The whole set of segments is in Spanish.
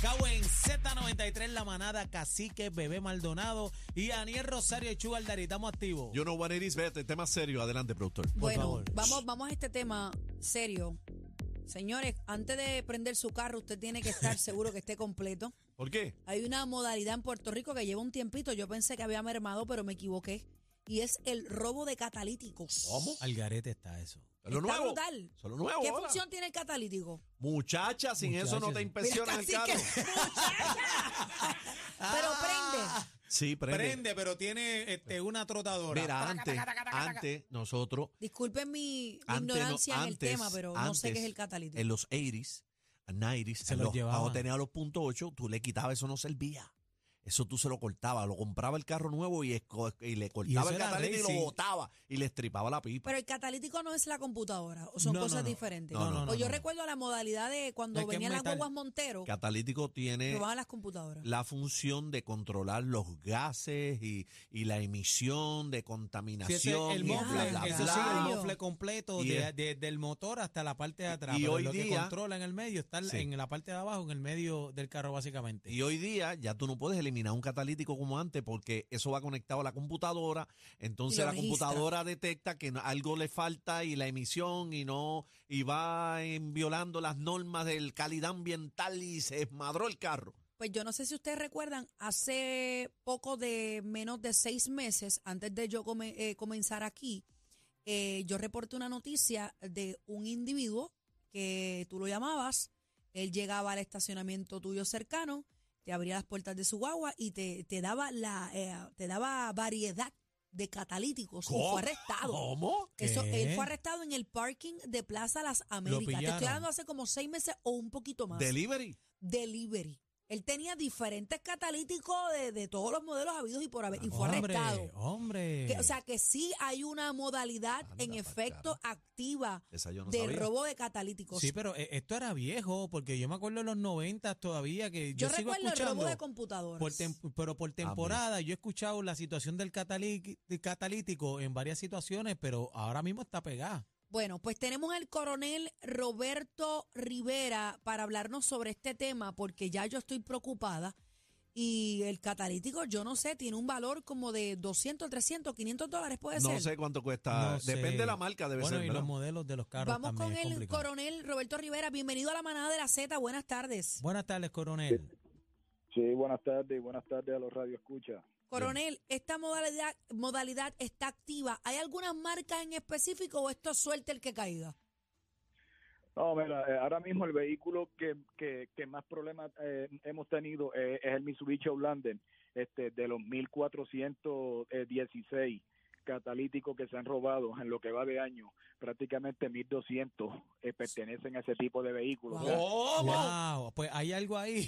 Pegado en Z93, La Manada, Cacique, Bebé Maldonado y Aniel Rosario y Chugal Dari. Estamos activos. You know what it is, vete, tema serio. Adelante, productor. Bueno, favor. vamos, vamos a este tema serio. Señores, antes de prender su carro, usted tiene que estar seguro que esté completo. ¿Por qué? Hay una modalidad en Puerto Rico que lleva un tiempito. Yo pensé que había mermado, pero me equivoqué. Y es el robo de catalíticos. ¿Cómo? Al garete está eso. Es lo Está nuevo. brutal. Eso es lo nuevo. ¿Qué ahora. función tiene el catalítico? Muchacha, sin eso no te Muchacha. inspeccionan el carro. cacique, Pero prende. Sí, prende. Prende, pero tiene este, una trotadora. Mira, antes, antes nosotros, Disculpen mi antes, no- ignorancia en el antes- tema, pero no sé qué antes, es el catalítico. En los 80s, 90s, Se los los, llevaban. tenía los puntos 8, tú le quitabas, eso no servía. Eso tú se lo cortabas, lo compraba el carro nuevo y, esco- y le cortaba eso el era catalítico y racing. lo botaba y le estripaba la pipa. Pero el catalítico no es la computadora, o son No, no, cosas no. diferentes. No, no, o no, yo no. recuerdo la modalidad de cuando Es que es venían las metal. guaguas Montero, Catalítico tiene las computadoras. la función de controlar los gases y, y la emisión de Sí, contaminación. el y bla, mofle, bla, eso bla. sí, el mofle completo Y de- es- de- del motor hasta la parte de atrás. Y pero hoy lo que día- controla en el medio está Sí. en la parte de abajo, en el medio del carro, básicamente. Y hoy día ya tú no puedes eliminar un catalítico como antes porque eso va conectado a la computadora, entonces la registra. computadora detecta que algo le falta y la emisión y no y va en violando las normas de calidad ambiental y se desmadró el carro. Pues yo no sé si ustedes recuerdan, hace poco de menos de seis meses, antes de yo come- eh, comenzar aquí, eh, yo reporté una noticia de un individuo que tú lo llamabas, él llegaba al estacionamiento tuyo cercano, te abría las puertas de su guagua y te, te daba la eh, te daba variedad de catalíticos y ¿Cómo? fue arrestado. ¿Cómo? Eso, ¿Qué? él fue arrestado en el parking de Plaza Las Américas. Te estoy hablando hace como seis meses o un poquito más Delivery. delivery. Él tenía diferentes catalíticos de, de todos los modelos habidos y por haber, y fue hombre, arrestado. hombre. Que, o sea que sí hay una modalidad Anda en efecto activa no de sabía. robo de catalíticos. Sí, pero eh, esto era viejo, porque yo me acuerdo en los 90 todavía que yo, yo sigo recuerdo el robo de computadoras. por tem- pero por temporada yo he escuchado la situación del catalí- del catalítico en varias situaciones, pero ahora mismo está pegada. Bueno, pues tenemos al coronel Roberto Rivera para hablarnos sobre este tema porque ya yo estoy preocupada y el catalítico, yo no sé, tiene un valor como de 200, 300, 500 dólares puede No ser. sé cuánto cuesta. No sé. Depende de la marca, debe bueno, ser. y ¿verdad? los modelos de los carros Vamos también con es el complicado. coronel Roberto Rivera. Bienvenido a la manada de la Z. Buenas tardes. Buenas tardes, coronel. Sí, buenas tardes y buenas tardes a los Radio Escucha. Coronel, ¿esta modalidad, modalidad está activa? ¿Hay algunas marcas en específico o esto es suerte el que caiga? No, mira, eh, ahora mismo el vehículo que, que, que más problemas eh, hemos tenido eh, es el Mitsubishi Outlander, este, de los 1416 catalíticos que se han robado en lo que va de año, prácticamente 1200 eh, pertenecen a ese tipo de vehículos. O sea, ¿Cómo? Wow, pues hay algo ahí.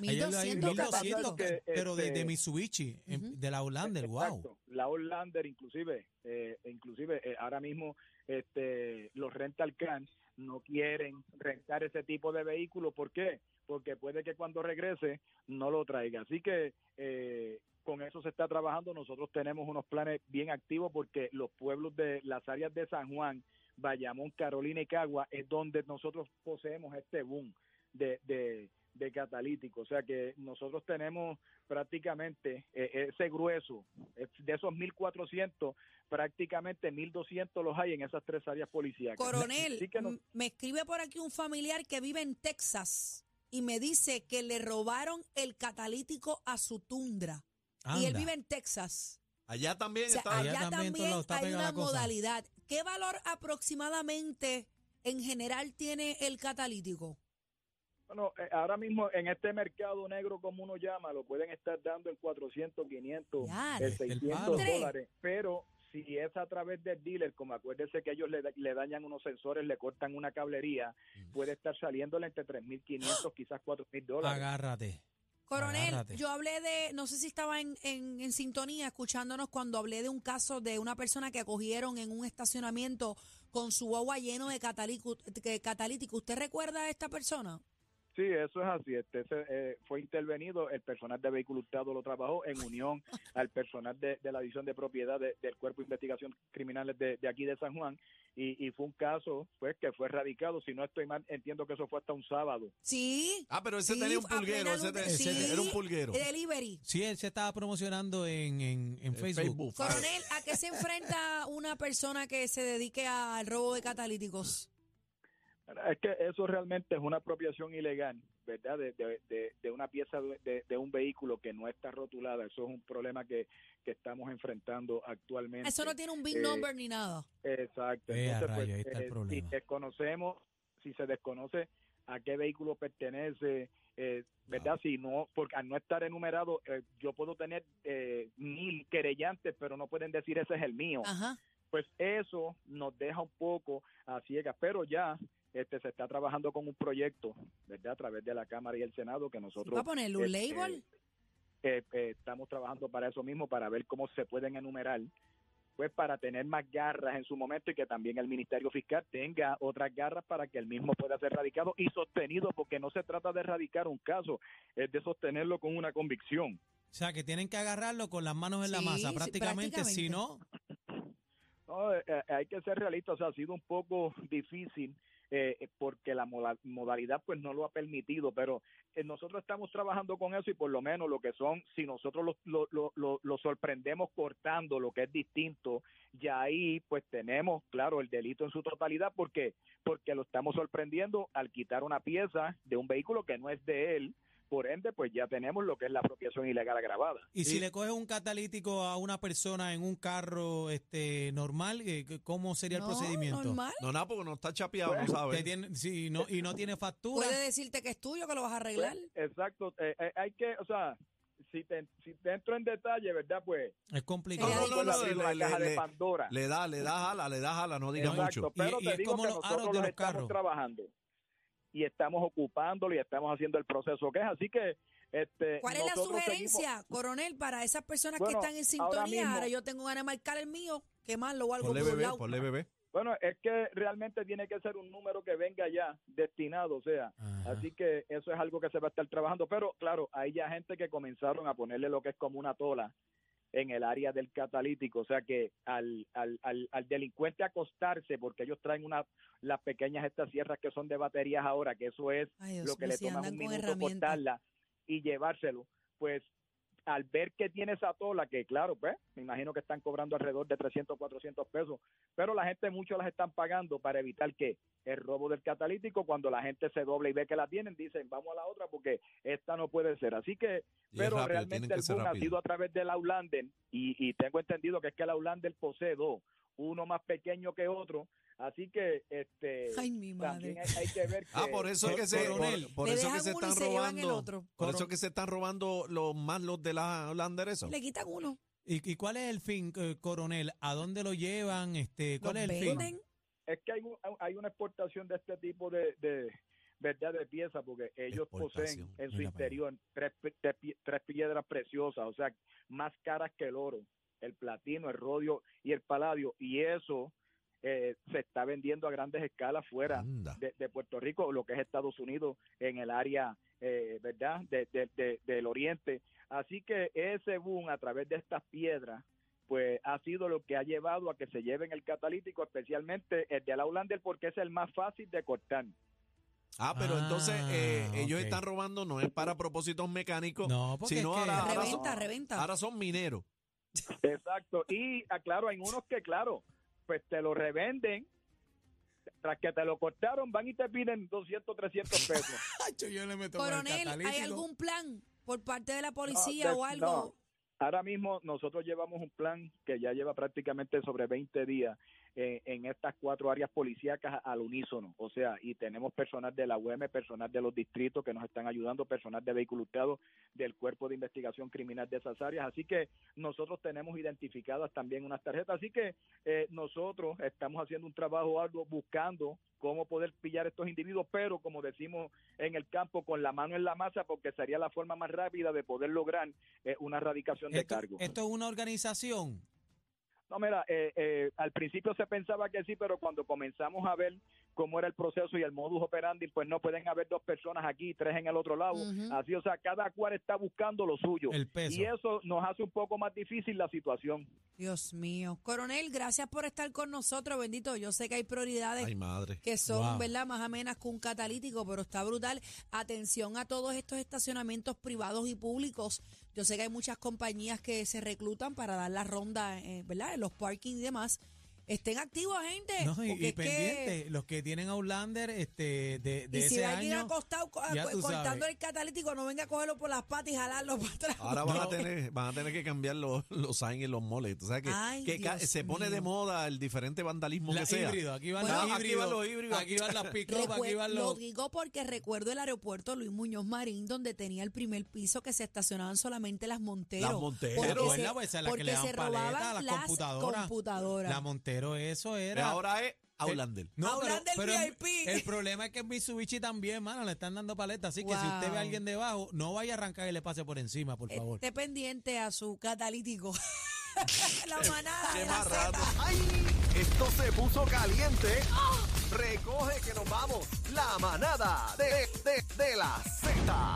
Hay algo ahí, 1200 1200, catalíticos. pero de, de Este, Mitsubishi, en- Ujú. de la Outlander, wow. Exacto. La Outlander inclusive, eh, inclusive eh, ahora mismo este, los rental cars no quieren rentar ese tipo de vehículo. ¿Por qué? Porque puede que cuando regrese no lo traiga. Así que eh, con eso se está trabajando. Nosotros tenemos unos planes bien activos porque los pueblos de las áreas de San Juan, Bayamón, Carolina y Cagua es donde nosotros poseemos este boom de, de, de catalítico. O sea que nosotros tenemos prácticamente eh, ese grueso, de esos 1.400, prácticamente 1.200 los hay en esas tres áreas policíacas. Coronel, no- me escribe por aquí un familiar que vive en Texas y me dice que le robaron el catalítico a su tundra. Y él vive en Texas. Allá también O sea, está. Allá allá también también, está hay una la cosa. modalidad. ¿Qué valor aproximadamente en general tiene el catalítico? Bueno, eh, ahora mismo en este mercado negro, como uno llama, lo pueden estar dando en 400, 500, Ya, eh, el 600 palo. dólares. Pero si es a través del dealer, como acuérdese que ellos le, da- le dañan unos sensores, le cortan una cablería, puede estar saliéndole entre 3.500, quizás 4.000 dólares. Agárrate. Coronel, Agárrate. yo hablé de, no sé si estaba en, en, en sintonía escuchándonos cuando hablé de un caso de una persona que acogieron en un estacionamiento con su agua lleno de catalítico. ¿Usted recuerda a esta persona? Sí, eso es así. Este ese, eh, fue intervenido, el personal de vehículo hurtado lo trabajó en unión al personal de, de la división de propiedad de- del Cuerpo de Investigación Criminales de, de aquí de San Juan y, y fue un caso pues que fue erradicado. Si no estoy mal, entiendo que eso fue hasta un sábado. Sí. Ah, pero ese sí, tenía un pulguero, ese, sí, era un pulguero. Delivery. Sí, él se estaba promocionando en, en, en En Facebook. Coronel, ¿a qué se enfrenta una persona que se dedique al robo de catalíticos? Es que eso realmente es una apropiación ilegal, ¿verdad? De, de, de- de una pieza de, un vehículo que no está rotulada. Eso es un problema que, que estamos enfrentando actualmente. Eso no tiene un big Eh, number ni nada. Exacto. Eh, a Entonces, pues, rayo, ahí está el eh, problema. Si desconocemos, si se desconoce a qué vehículo pertenece, eh, ¿verdad? Si no, porque al no estar enumerado, eh, yo puedo tener eh, mil querellantes, pero no pueden decir ese es el mío. Ajá. Pues eso nos deja un poco a ciegas, pero ya este se está trabajando con un proyecto, ¿verdad? A través de la Cámara y el Senado que nosotros ¿Va a ponerle un este, label? eh, eh, estamos trabajando para eso mismo, para ver cómo se pueden enumerar, pues para tener más garras en su momento y que también el Ministerio Fiscal tenga otras garras para que el mismo pueda ser radicado y sostenido, porque no se trata de erradicar un caso, es de sostenerlo con una convicción. O sea, que tienen que agarrarlo con las manos en la masa, sí, prácticamente. Si no, No, eh, eh, hay que ser realistas, o sea, ha sido un poco difícil eh, eh, porque la moda- modalidad pues no lo ha permitido, pero eh, nosotros estamos trabajando con eso y por lo menos lo que son, si nosotros lo, lo, lo- lo sorprendemos cortando lo que es distinto, ya ahí pues tenemos, claro, el delito en su totalidad, porque porque lo estamos sorprendiendo al quitar una pieza de un vehículo que no es de él, por ende pues ya tenemos lo que es la apropiación ilegal agravada. y si le coges un catalítico a una persona en un carro este normal, eh, ¿cómo sería el No, procedimiento? normal. No, nada, porque no está chapeado, no Que sabe. tiene- si no, y no tiene factura. Puede decirte que es tuyo, que lo vas a arreglar. Pues, exacto, eh, eh, hay que, o sea, si te, si te entro en detalle, ¿verdad? Pues Es complicado. No, no, no, le- le- caja le- de Pandora. Le da, le da jala, le da jala, no diga Exacto, mucho. pero Y- y te es digo como que los aros nosotros de los los estamos carros. trabajando y estamos ocupándolo y estamos haciendo el proceso que es. Así que, este, ¿Cuál es la sugerencia, coronel, para esas personas Bueno, que están en sintonía? Ahora, mismo- yo tengo ganas de marcar el mío, quemarlo o algo Ponle por bebé, lado. ponle bebé. Bueno, es que realmente tiene que ser un número que venga ya destinado, o sea, Ajá. así que eso es algo que se va a estar trabajando. Pero, claro, hay ya gente que comenzaron a ponerle lo que es como una tola en el área del catalítico, o sea que al, al, al, al delincuente acostarse, porque ellos traen una, las pequeñas estas sierras que son de baterías ahora, que eso es Ay, Dios lo que le toma un minuto cortarla y llevárselo, pues al ver que tiene esa tola, que claro, pues me imagino que están cobrando alrededor de 300, 400 pesos, pero la gente mucho las están pagando para evitar que el robo del catalítico, cuando la gente se dobla y ve que la tienen, dicen, vamos a la otra porque esta no puede ser. Así que, Y pero rápido, realmente el boom ha sido a través del Outlander y, y tengo entendido que es que el Outlander posee dos, uno más pequeño que otro, así que este Ay, mi también hay, hay que ver que Ah, por eso es que se, Coronel, por, eso que se están se llevan el robando, otro. por eso que se están robando los más los de la Hollander eso. Le quitan uno. ¿Y, y cuál es el fin, eh, coronel? ¿A dónde lo llevan? Este, ¿Cuál Los es el fin? es que hay, un- hay una exportación de este tipo de, de verdad de piezas porque ellos poseen en su interior tres, tres piedras preciosas, o sea, más caras que el oro, el platino, el rodio y el paladio, y eso eh, se está vendiendo a grandes escalas fuera de, de Puerto Rico, lo que es Estados Unidos, en el área, eh, ¿verdad?, de- de- de- del Oriente. Así que ese boom a través de estas piedras, pues ha sido lo que ha llevado a que se lleven el catalítico, especialmente el de la Hollander, porque es el más fácil de cortar. Ah, pero entonces eh, Ah, ellos están robando no es para propósitos mecánicos, No, porque sino es que- ahora, ahora Reventa, son, reventa. ahora son mineros. Exacto. Y, ah, claro, hay unos que, claro, pues te lo revenden, tras que te lo cortaron, van y te piden 200, 300 pesos. Yo le meto Coronel, ¿hay algún plan por parte de la policía de- o algo? no. Ahora mismo nosotros llevamos un plan que ya lleva prácticamente sobre 20 días eh, en estas cuatro áreas policíacas al unísono. O sea, y tenemos personal de la UEM, personal de los distritos que nos están ayudando, personal de vehículos del Cuerpo de Investigación Criminal de esas áreas. Así que nosotros tenemos identificadas también unas tarjetas. Así que eh, nosotros estamos haciendo un trabajo algo buscando cómo poder pillar estos individuos, pero como decimos en el campo, con la mano en la masa, porque sería la forma más rápida de poder lograr eh, una erradicación de Esto, cargo. esto es una organización. No, mira, eh, eh, al principio se pensaba que sí, pero cuando comenzamos a ver cómo era el proceso y el modus operandi, pues no pueden haber dos personas aquí, tres en el otro lado. Así, o sea, cada cual está buscando lo suyo. El peso. Y eso nos hace un poco más difícil la situación. Dios mío. Coronel, gracias por estar con nosotros, bendito. Yo sé que hay prioridades Ay, madre. que son, Wow. ¿verdad?, más amenas que un catalítico, pero está brutal. Atención a todos estos estacionamientos privados y públicos. Yo sé que hay muchas compañías que se reclutan para dar la ronda, eh, ¿verdad?, los parkings y demás. Estén activos, gente. No, y, porque y es que- pendiente, los que tienen Outlander este, de, de y si ese va a ir año. acostado cortando el catalítico, no venga a cogerlo por las patas y jalarlo para atrás. Ahora van, a tener, van a tener que cambiar los, los signs en los moles. Tú sabes que, Ay, que se pone de mío. moda el diferente vandalismo La que sea. híbrido, aquí van Bueno, los aquí híbridos, van los híbridos. aquí van las pick aquí van Lo los... digo porque recuerdo el aeropuerto Luis Muñoz Marín, donde tenía el primer piso que se estacionaban solamente las Monteros. Las Monteros. Porque. Pues esa es la que porque le dan se paleta robaban a las las computadoras. computadoras. La Montero, eso Pero era... ahora es Outlander. No, pero, Outlander pero el- VIP. el problema es que en Mitsubishi también, mano, le están dando paleta. Así que si usted ve a alguien debajo, no vaya a arrancar y le pase por encima, por favor. Esté pendiente a su catalítico. la manada. Qué más rato. ¡Ay! Esto se puso caliente. Recoge que nos vamos. La manada de, de, de la Z.